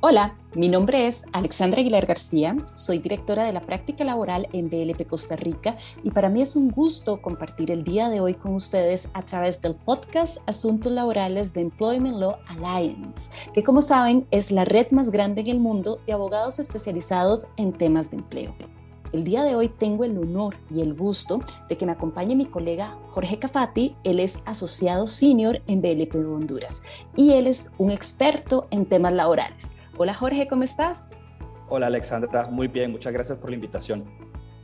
Hola, mi nombre es Alexandra Aguilar García, soy directora de la práctica laboral en BLP Costa Rica y para mí es un gusto compartir el día de hoy con ustedes a través del podcast Asuntos Laborales de Employment Law Alliance, que como saben es la red más grande en el mundo de abogados especializados en temas de empleo. El día de hoy tengo el honor y el gusto de que me acompañe mi colega Jorge Cafati. Él es asociado senior en BLP Honduras y él es un experto en temas laborales. Hola Jorge, ¿cómo estás? Hola Alexandra, muy bien, muchas gracias por la invitación.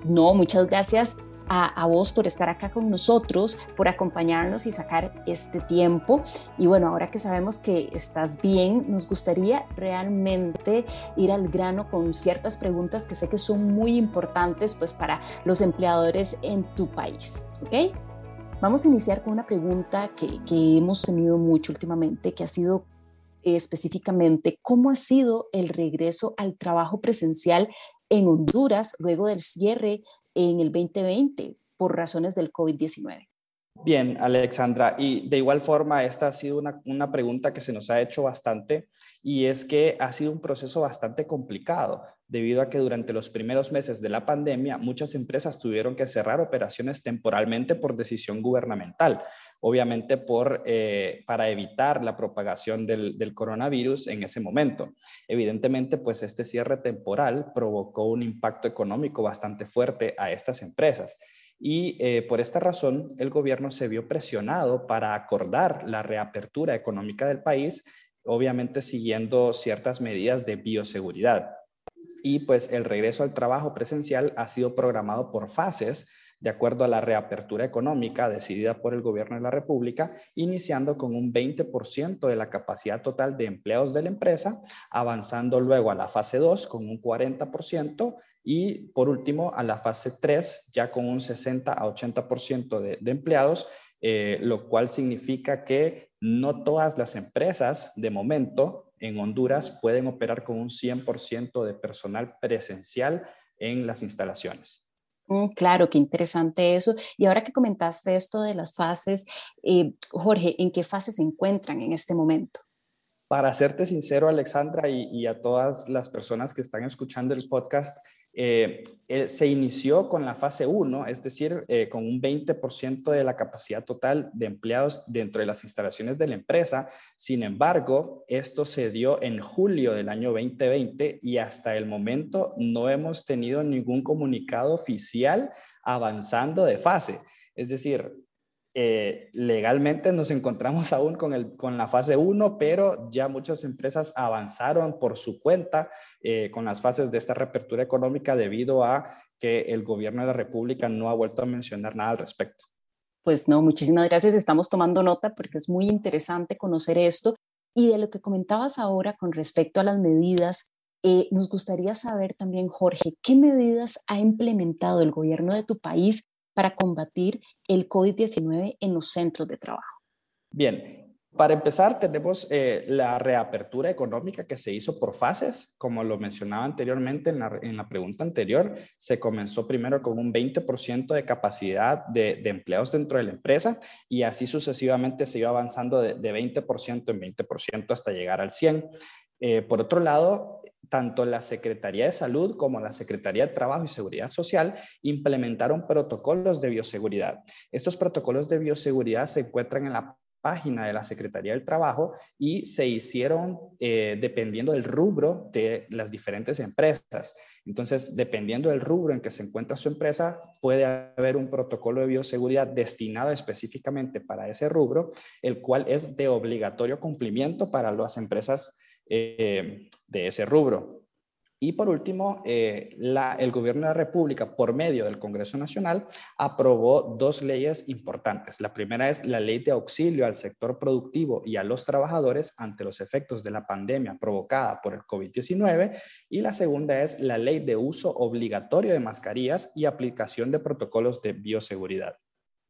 No, muchas gracias a, vos por estar acá con nosotros, por acompañarnos y sacar este tiempo. Y bueno, ahora que sabemos que estás bien, nos gustaría realmente ir al grano con ciertas preguntas que sé que son muy importantes pues para los empleadores en tu país. ¿Ok? Vamos a iniciar con una pregunta que, que hemos tenido mucho últimamente, que ha sido específicamente cómo ha sido el regreso al trabajo presencial en Honduras luego del cierre en el 2020 por razones del COVID-19. Bien, Alexandra, y de igual forma, esta ha sido una, una, pregunta que se nos ha hecho bastante y es que ha sido un proceso bastante complicado debido a que durante los primeros meses de la pandemia muchas empresas tuvieron que cerrar operaciones temporalmente por decisión gubernamental, obviamente por, eh, para evitar la propagación del, del coronavirus en ese momento. Evidentemente, pues este cierre temporal provocó un impacto económico bastante fuerte a estas empresas. Y eh, por esta razón, el gobierno se vio presionado para acordar la reapertura económica del país, obviamente siguiendo ciertas medidas de bioseguridad. Y pues el regreso al trabajo presencial ha sido programado por fases de acuerdo a la reapertura económica decidida por el gobierno de la República, iniciando con un 20% de la capacidad total de empleados de la empresa, avanzando luego a la fase 2 con un 40% y por último a la fase 3 ya con un 60 a 80% de, empleados, eh, lo cual significa que no todas las empresas de momento en Honduras pueden operar con un 100% de personal presencial en las instalaciones. Mm, claro, qué interesante eso. Y ahora que comentaste esto de las fases, eh, Jorge, ¿en qué fase se encuentran en este momento? Para serte sincero, Alexandra, y, a todas las personas que están escuchando el podcast, eh, se inició con la fase 1, es decir, eh, con un 20% de la capacidad total de empleados dentro de las instalaciones de la empresa. Sin embargo, esto se dio en julio del año 2020 y hasta el momento no hemos tenido ningún comunicado oficial avanzando de fase. Es decir, eh, legalmente nos encontramos aún con, el, con la fase 1, pero ya muchas empresas avanzaron por su cuenta eh, con las fases de esta reapertura económica debido a que el gobierno de la República no ha vuelto a mencionar nada al respecto. Pues no, muchísimas gracias. Estamos tomando nota porque es muy interesante conocer esto. Y de lo que comentabas ahora con respecto a las medidas, eh, nos gustaría saber también, Jorge, ¿qué medidas ha implementado el gobierno de tu país para combatir el COVID-19 en los centros de trabajo? Bien, para empezar, tenemos eh, la reapertura económica que se hizo por fases, como lo mencionaba anteriormente en la, pregunta anterior, se comenzó primero con un 20% de capacidad de, empleados dentro de la empresa y así sucesivamente se iba avanzando de, 20% en 20% hasta llegar al 100%. Eh, por otro lado, tanto la Secretaría de Salud como la Secretaría de Trabajo y Seguridad Social implementaron protocolos de bioseguridad. Estos protocolos de bioseguridad se encuentran en la página de la Secretaría del Trabajo y se hicieron eh, dependiendo del rubro de las diferentes empresas. Entonces, dependiendo del rubro en que se encuentra su empresa, puede haber un protocolo de bioseguridad destinado específicamente para ese rubro, el cual es de obligatorio cumplimiento para las empresas eh, de ese rubro. Y por último, eh, el gobierno de la República, por medio del Congreso Nacional, aprobó dos leyes importantes. La primera es la ley de auxilio al sector productivo y a los trabajadores ante los efectos de la pandemia provocada por el COVID-19. Y la segunda es la ley de uso obligatorio de mascarillas y aplicación de protocolos de bioseguridad.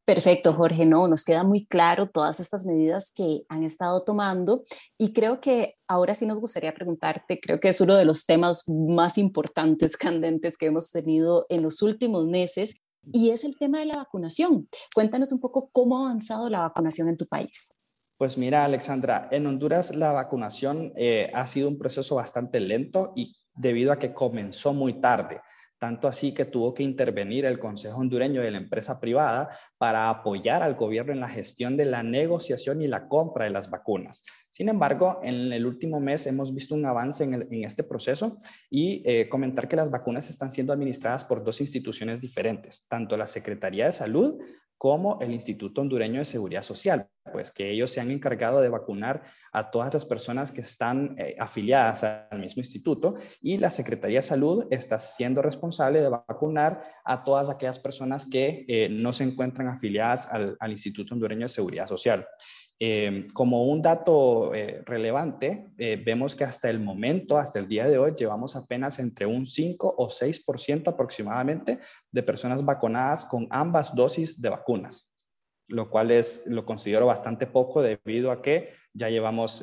Perfecto, Jorge. No, nos queda muy claro todas estas medidas que han estado tomando y creo que ahora sí nos gustaría preguntarte, creo que es uno de los temas más importantes, candentes que hemos tenido en los últimos meses y es el tema de la vacunación. Cuéntanos un poco cómo ha avanzado la vacunación en tu país. Pues mira, Alexandra, en Honduras la vacunación eh, ha sido un proceso bastante lento y debido a que comenzó muy tarde tanto así que tuvo que intervenir el Consejo Hondureño de la empresa privada para apoyar al gobierno en la gestión de la negociación y la compra de las vacunas. Sin embargo, en el último mes hemos visto un avance en, este proceso y eh, comentar que las vacunas están siendo administradas por dos instituciones diferentes, tanto la Secretaría de Salud como el Instituto Hondureño de Seguridad Social, pues que ellos se han encargado de vacunar a todas las personas que están eh, afiliadas al mismo instituto y la Secretaría de Salud está siendo responsable de vacunar a todas aquellas personas que eh, no se encuentran afiliadas al, al Instituto Hondureño de Seguridad Social. Eh, como un dato eh, relevante, eh, vemos que hasta el momento, hasta el día de hoy, llevamos apenas entre un 5 o 6% aproximadamente de personas vacunadas con ambas dosis de vacunas, lo cual es, lo considero bastante poco debido a que ya llevamos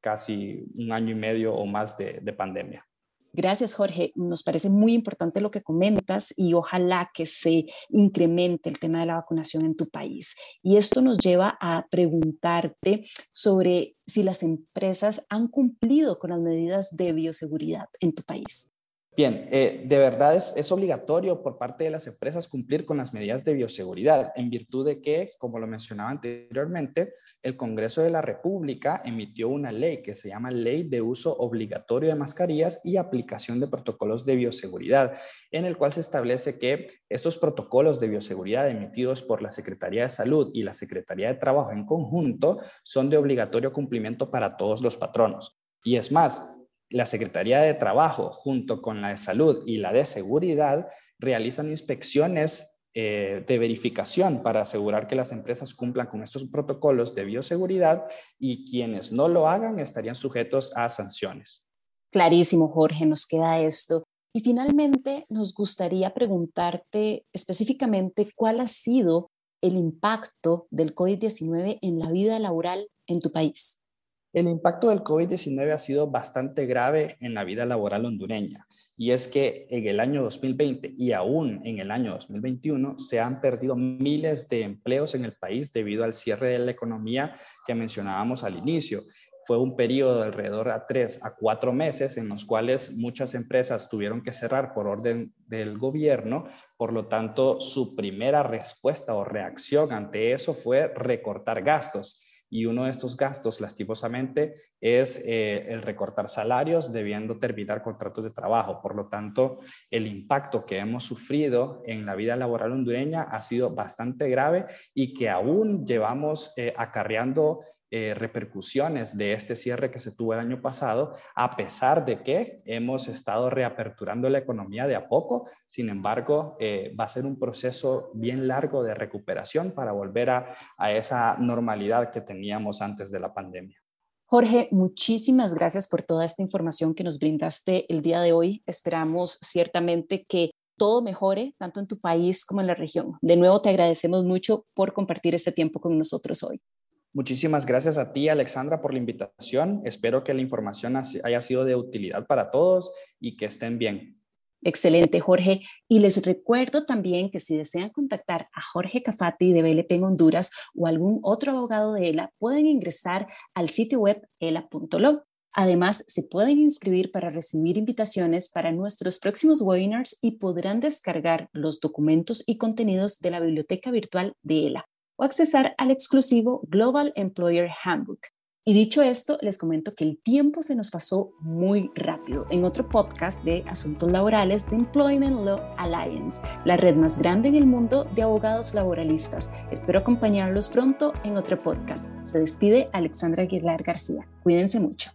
casi un año y medio o más de pandemia. Gracias, Jorge. Nos parece muy importante lo que comentas y ojalá que se incremente el tema de la vacunación en tu país. Y esto nos lleva a preguntarte sobre si las empresas han cumplido con las medidas de bioseguridad en tu país. Bien, eh, de verdad es, obligatorio por parte de las empresas cumplir con las medidas de bioseguridad, en virtud de que, como lo mencionaba anteriormente, el Congreso de la República emitió una ley que se llama Ley de Uso Obligatorio de Mascarillas y Aplicación de Protocolos de Bioseguridad, en el cual se establece que estos protocolos de bioseguridad emitidos por la Secretaría de Salud y la Secretaría de Trabajo en conjunto son de obligatorio cumplimiento para todos los patronos. Y es más, la Secretaría de Trabajo, junto con la de Salud y la de Seguridad, realizan inspecciones eh, de verificación para asegurar que las empresas cumplan con estos protocolos de bioseguridad y quienes no lo hagan estarían sujetos a sanciones. Clarísimo, Jorge, nos queda esto. Y finalmente, nos gustaría preguntarte específicamente cuál ha sido el impacto del COVID-19 en la vida laboral en tu país. El impacto del COVID-19 ha sido bastante grave en la vida laboral hondureña y es que en el año 2020 y aún en el año 2021 se han perdido miles de empleos en el país debido al cierre de la economía que mencionábamos al inicio. Fue un periodo de alrededor a tres a cuatro meses en los cuales muchas empresas tuvieron que cerrar por orden del gobierno. Por lo tanto, su primera respuesta o reacción ante eso fue recortar gastos y uno de estos gastos, lastimosamente, es eh, el recortar salarios debiendo terminar contratos de trabajo. Por lo tanto, el impacto que hemos sufrido en la vida laboral hondureña ha sido bastante grave y que aún llevamos eh, acarreando eh, repercusiones de este cierre que se tuvo el año pasado, a pesar de que hemos estado reaperturando la economía de a poco. Sin embargo, eh, va a ser un proceso bien largo de recuperación para volver a, a esa normalidad que teníamos antes de la pandemia. Jorge, muchísimas gracias por toda esta información que nos brindaste el día de hoy. Esperamos ciertamente que todo mejore, tanto en tu país como en la región. De nuevo, te agradecemos mucho por compartir este tiempo con nosotros hoy. Muchísimas gracias a ti, Alexandra, por la invitación. Espero que la información haya sido de utilidad para todos y que estén bien. Excelente, Jorge. Y les recuerdo también que si desean contactar a Jorge Cafati de BLP en Honduras o algún otro abogado de ELA, pueden ingresar al sitio web ela.lo. Además, se pueden inscribir para recibir invitaciones para nuestros próximos webinars y podrán descargar los documentos y contenidos de la biblioteca virtual de ELA o accesar al exclusivo Global Employer Handbook. Y dicho esto, les comento que el tiempo se nos pasó muy rápido en otro podcast de asuntos laborales de Employment Law Alliance, la red más grande en el mundo de abogados laboralistas. Espero acompañarlos pronto en otro podcast. Se despide Alexandra Aguilar García. Cuídense mucho.